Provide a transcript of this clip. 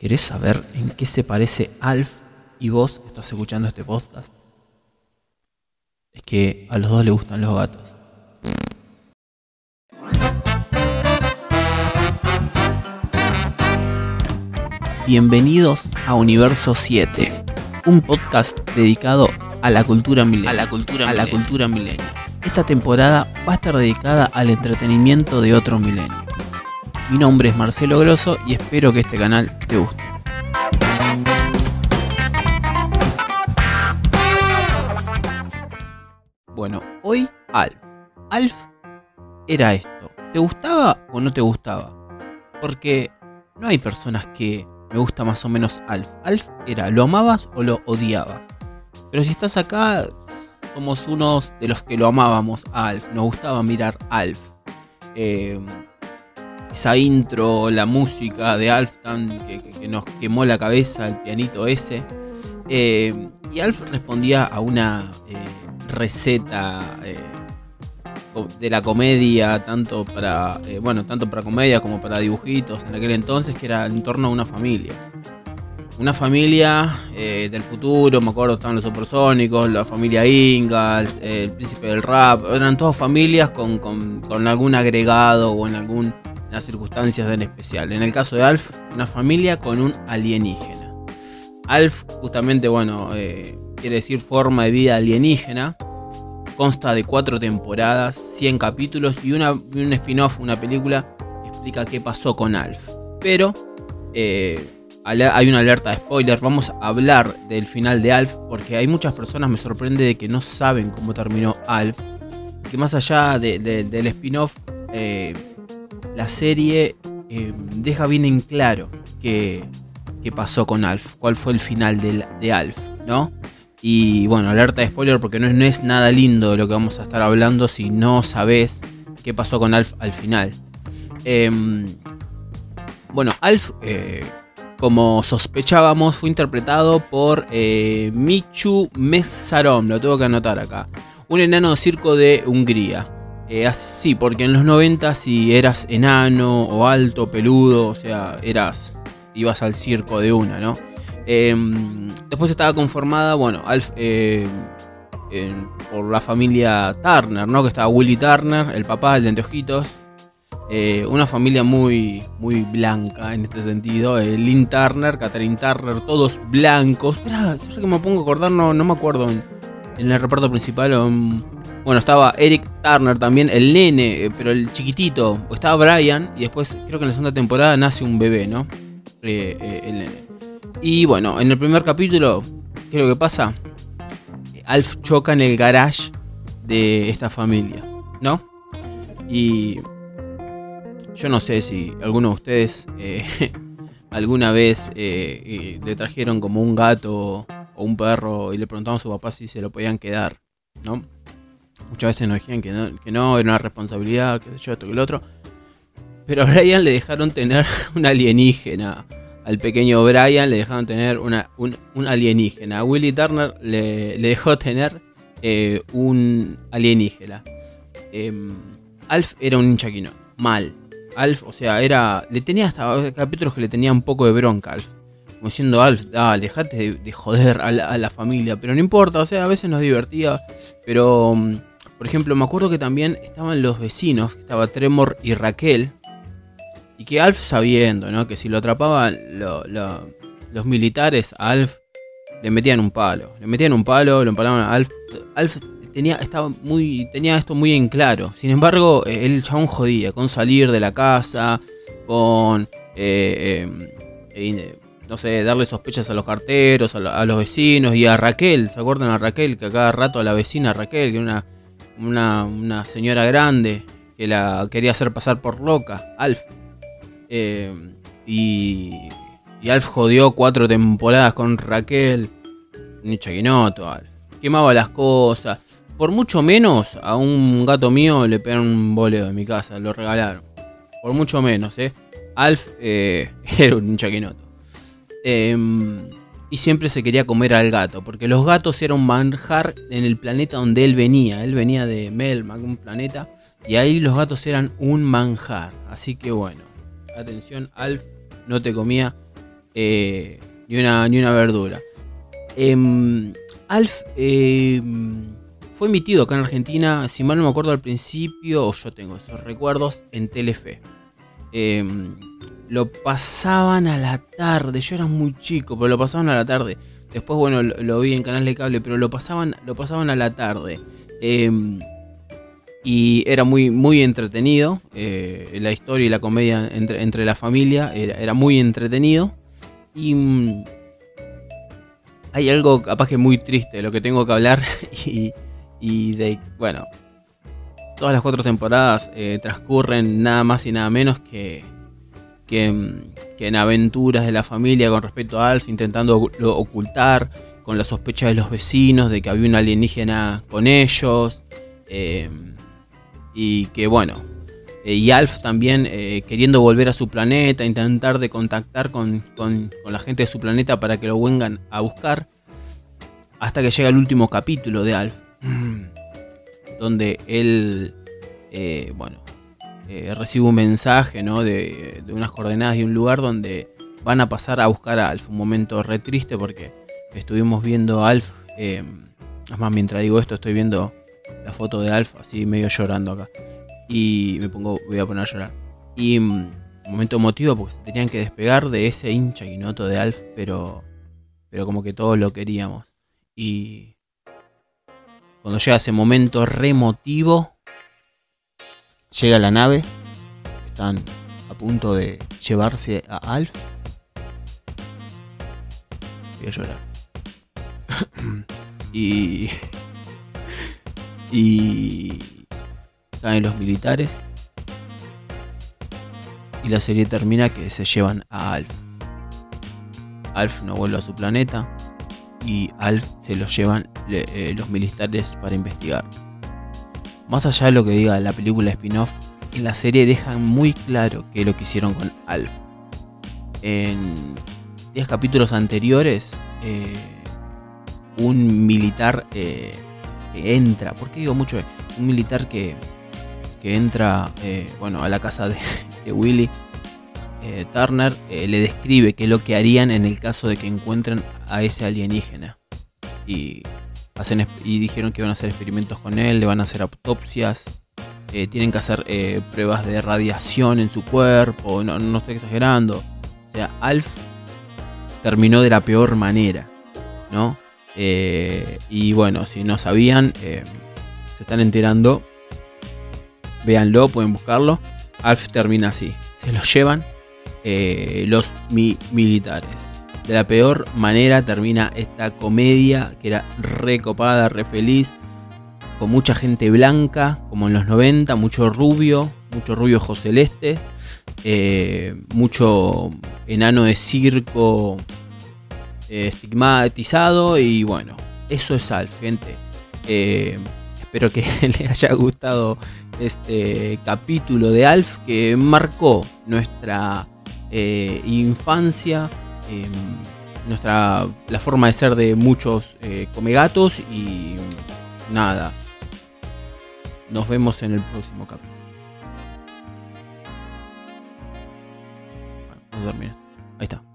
¿Querés saber en qué se parece Alf y vos que estás escuchando este podcast? Es que a los dos les gustan los gatos. Bienvenidos a Universo 7, un podcast dedicado a la cultura milenial. A la cultura, a la cultura. Esta temporada va a estar dedicada al entretenimiento de otro milenio. Mi nombre es Marcelo Grosso y espero que este canal te guste. Bueno, hoy Alf. Alf era esto. ¿Te gustaba o no te gustaba? Porque no hay personas que me gusta más o menos Alf. Alf era, ¿lo amabas o lo odiabas? Pero si estás acá, somos unos de los que lo amábamos a Alf. Nos gustaba mirar Alf. Eh, esa intro, la música de Alf tan que, nos quemó la cabeza, el pianito ese. Eh, y Alf respondía a una eh, receta de la comedia, tanto para, eh, bueno, tanto para comedia como para dibujitos en aquel entonces, que era en torno a una familia. Una familia eh, del futuro, me acuerdo, estaban los supersónicos, la familia Ingalls, el príncipe del rap, eran todas familias con, con, algún agregado o en algunas circunstancias en especial. En el caso de Alf, una familia con un alienígena. Alf, justamente, bueno, eh, quiere decir forma de vida alienígena Consta de cuatro temporadas, 100 capítulos y, una, un spin-off, una película explica qué pasó con Alf. Pero eh, hay una alerta de spoiler. Vamos a hablar del final de Alf porque hay muchas personas, me sorprende, de que no saben cómo terminó Alf. Que más allá del spin-off, eh, la serie eh, deja bien en claro qué, pasó con Alf, cuál fue el final de, de Alf, ¿no? Y bueno, alerta de spoiler porque no es, no es nada lindo lo que vamos a estar hablando si no sabes qué pasó con Alf al final. Em, bueno, Alf, eh, como sospechábamos, fue interpretado por eh, Michu Mesarom, lo tengo que anotar acá. Un enano de circo de Hungría. Eh, así, porque en los 90 si eras enano o alto, peludo, o sea, eras, ibas al circo de una, ¿no? Em, después estaba conformada, bueno, eh, por la familia Turner, ¿no? Que estaba Willy Turner, el papá, el de anteojitos. Eh, una familia muy, muy blanca en este sentido. Eh, Lynn Turner, Catherine Turner, todos blancos. Espera, que me pongo a acordar, no, no me acuerdo en, el reparto principal. Um, bueno, estaba Eric Turner también, el nene, pero el chiquitito. Estaba Brian y después creo que en la segunda temporada nace un bebé, ¿no? el nene. Y bueno, en el primer capítulo, ¿qué es lo que pasa? Alf choca en el garage de esta familia, ¿no? Y yo no sé si alguno de ustedes eh, alguna vez eh, eh, le trajeron como un gato o un perro y le preguntaron a su papá si se lo podían quedar, ¿no? Muchas veces nos decían que no, que no era una responsabilidad, que sé yo, esto que el otro. Pero a Brian le dejaron tener un alienígena al pequeño Brian le dejaron tener una, un, alienígena. A Willy Turner le, dejó tener eh, un alienígena. Em, Alf era un hinchaquino. Mal. Alf, o sea, era. Le tenía hasta capítulos que le tenía un poco de bronca Alf. Como diciendo, Alf, dale, dejate de, joder a la, familia. Pero no importa, o sea, a veces nos divertía. Pero, mm, por ejemplo, me acuerdo que también estaban los vecinos, estaba Tremor y Raquel y que Alf sabiendo, ¿no? Que si lo atrapaban los militares a Alf, le metían un palo. Le metían un palo, lo empalaban a Alf. Alf tenía, estaba muy, tenía esto muy en claro. Sin embargo, eh, el chabón jodía con salir de la casa, con... Eh, eh, no sé, darle sospechas a los carteros, a, los vecinos y a Raquel. ¿Se acuerdan a Raquel? Que a cada rato a la vecina Raquel, que era una, una señora grande, que la quería hacer pasar por loca. Alf. Eh, y, Alf jodió cuatro temporadas con Raquel. Ni chaquinoto, Alf. Quemaba las cosas. Por mucho menos a un gato mío le pegaron un boleo en mi casa, lo regalaron. Por mucho menos, ¿eh? Alf eh, era un chaquinoto. Em, y siempre se quería comer al gato, porque los gatos eran un manjar en el planeta donde él venía. Él venía de Melmac, un planeta, y ahí los gatos eran un manjar. Así que bueno, atención, Alf no te comía eh, ni, una, ni una verdura. Em, Alf em, fue emitido acá en Argentina, si mal no me acuerdo al principio, o yo tengo esos recuerdos, en Telefe. Em, lo pasaban a la tarde, yo era muy chico, pero lo pasaban a la tarde. Después, bueno, lo, vi en canal de cable, pero lo pasaban, lo pasaban a la tarde. y era muy, muy entretenido. Eh, la historia y la comedia entre, la familia era, era muy entretenido. Y mm, hay algo capaz que muy triste de lo que tengo que hablar y, de, bueno, todas las cuatro temporadas eh, transcurren nada más y nada menos que, que, en aventuras de la familia con respecto a Alf, intentando ocultar con la sospecha de los vecinos de que había un alienígena con ellos. Eh, y que bueno, eh, y Alf también eh, queriendo volver a su planeta, intentar de contactar con, la gente de su planeta para que lo vengan a buscar. Hasta que llega el último capítulo de Alf. Donde él, eh, recibe un mensaje de, unas coordenadas y un lugar donde van a pasar a buscar a Alf. Un momento re triste porque estuvimos viendo a Alf. es más, mientras digo esto, estoy viendo la foto de Alf así medio llorando acá y me pongo, voy a poner a llorar. Y un mm, momento emotivo porque se tenían que despegar de ese hincha noto de Alf, pero, pero como que todos lo queríamos. Y cuando llega ese momento remotivo, llega la nave, están a punto de llevarse a Alf. Voy a llorar. y. Y caen los militares y la serie termina que se llevan a Alf. Alf no vuelve a su planeta y Alf se lo llevan eh, los militares para investigar. Más allá de lo que diga la película spin-off, en la serie dejan muy claro que lo que hicieron con Alf. En 10 capítulos anteriores, eh, un militar eh, que entra, ¿por qué digo mucho? Un militar que que entra eh, bueno, a la casa de, Willy Turner, le describe qué es lo que harían en el caso de que encuentren a ese alienígena. Y, hacen, y dijeron que van a hacer experimentos con él, le van a hacer autopsias, tienen que hacer pruebas de radiación en su cuerpo, no, no estoy exagerando. O sea, Alf terminó de la peor manera, ¿no? y bueno, si no sabían, se están enterando Véanlo, pueden buscarlo. Alf termina así. Se lo llevan eh, los militares. De la peor manera termina esta comedia que era re copada, re feliz. Con mucha gente blanca, como en los 90, mucho rubio, mucho rubio ojo celeste, eh, mucho enano de circo eh, estigmatizado y bueno, eso es Alf, gente. espero que les haya gustado este capítulo de Alf que marcó nuestra eh, infancia, em, nuestra, la forma de ser de muchos eh, comegatos y nada. Nos vemos en el próximo capítulo. Vamos a dormir. Ahí está.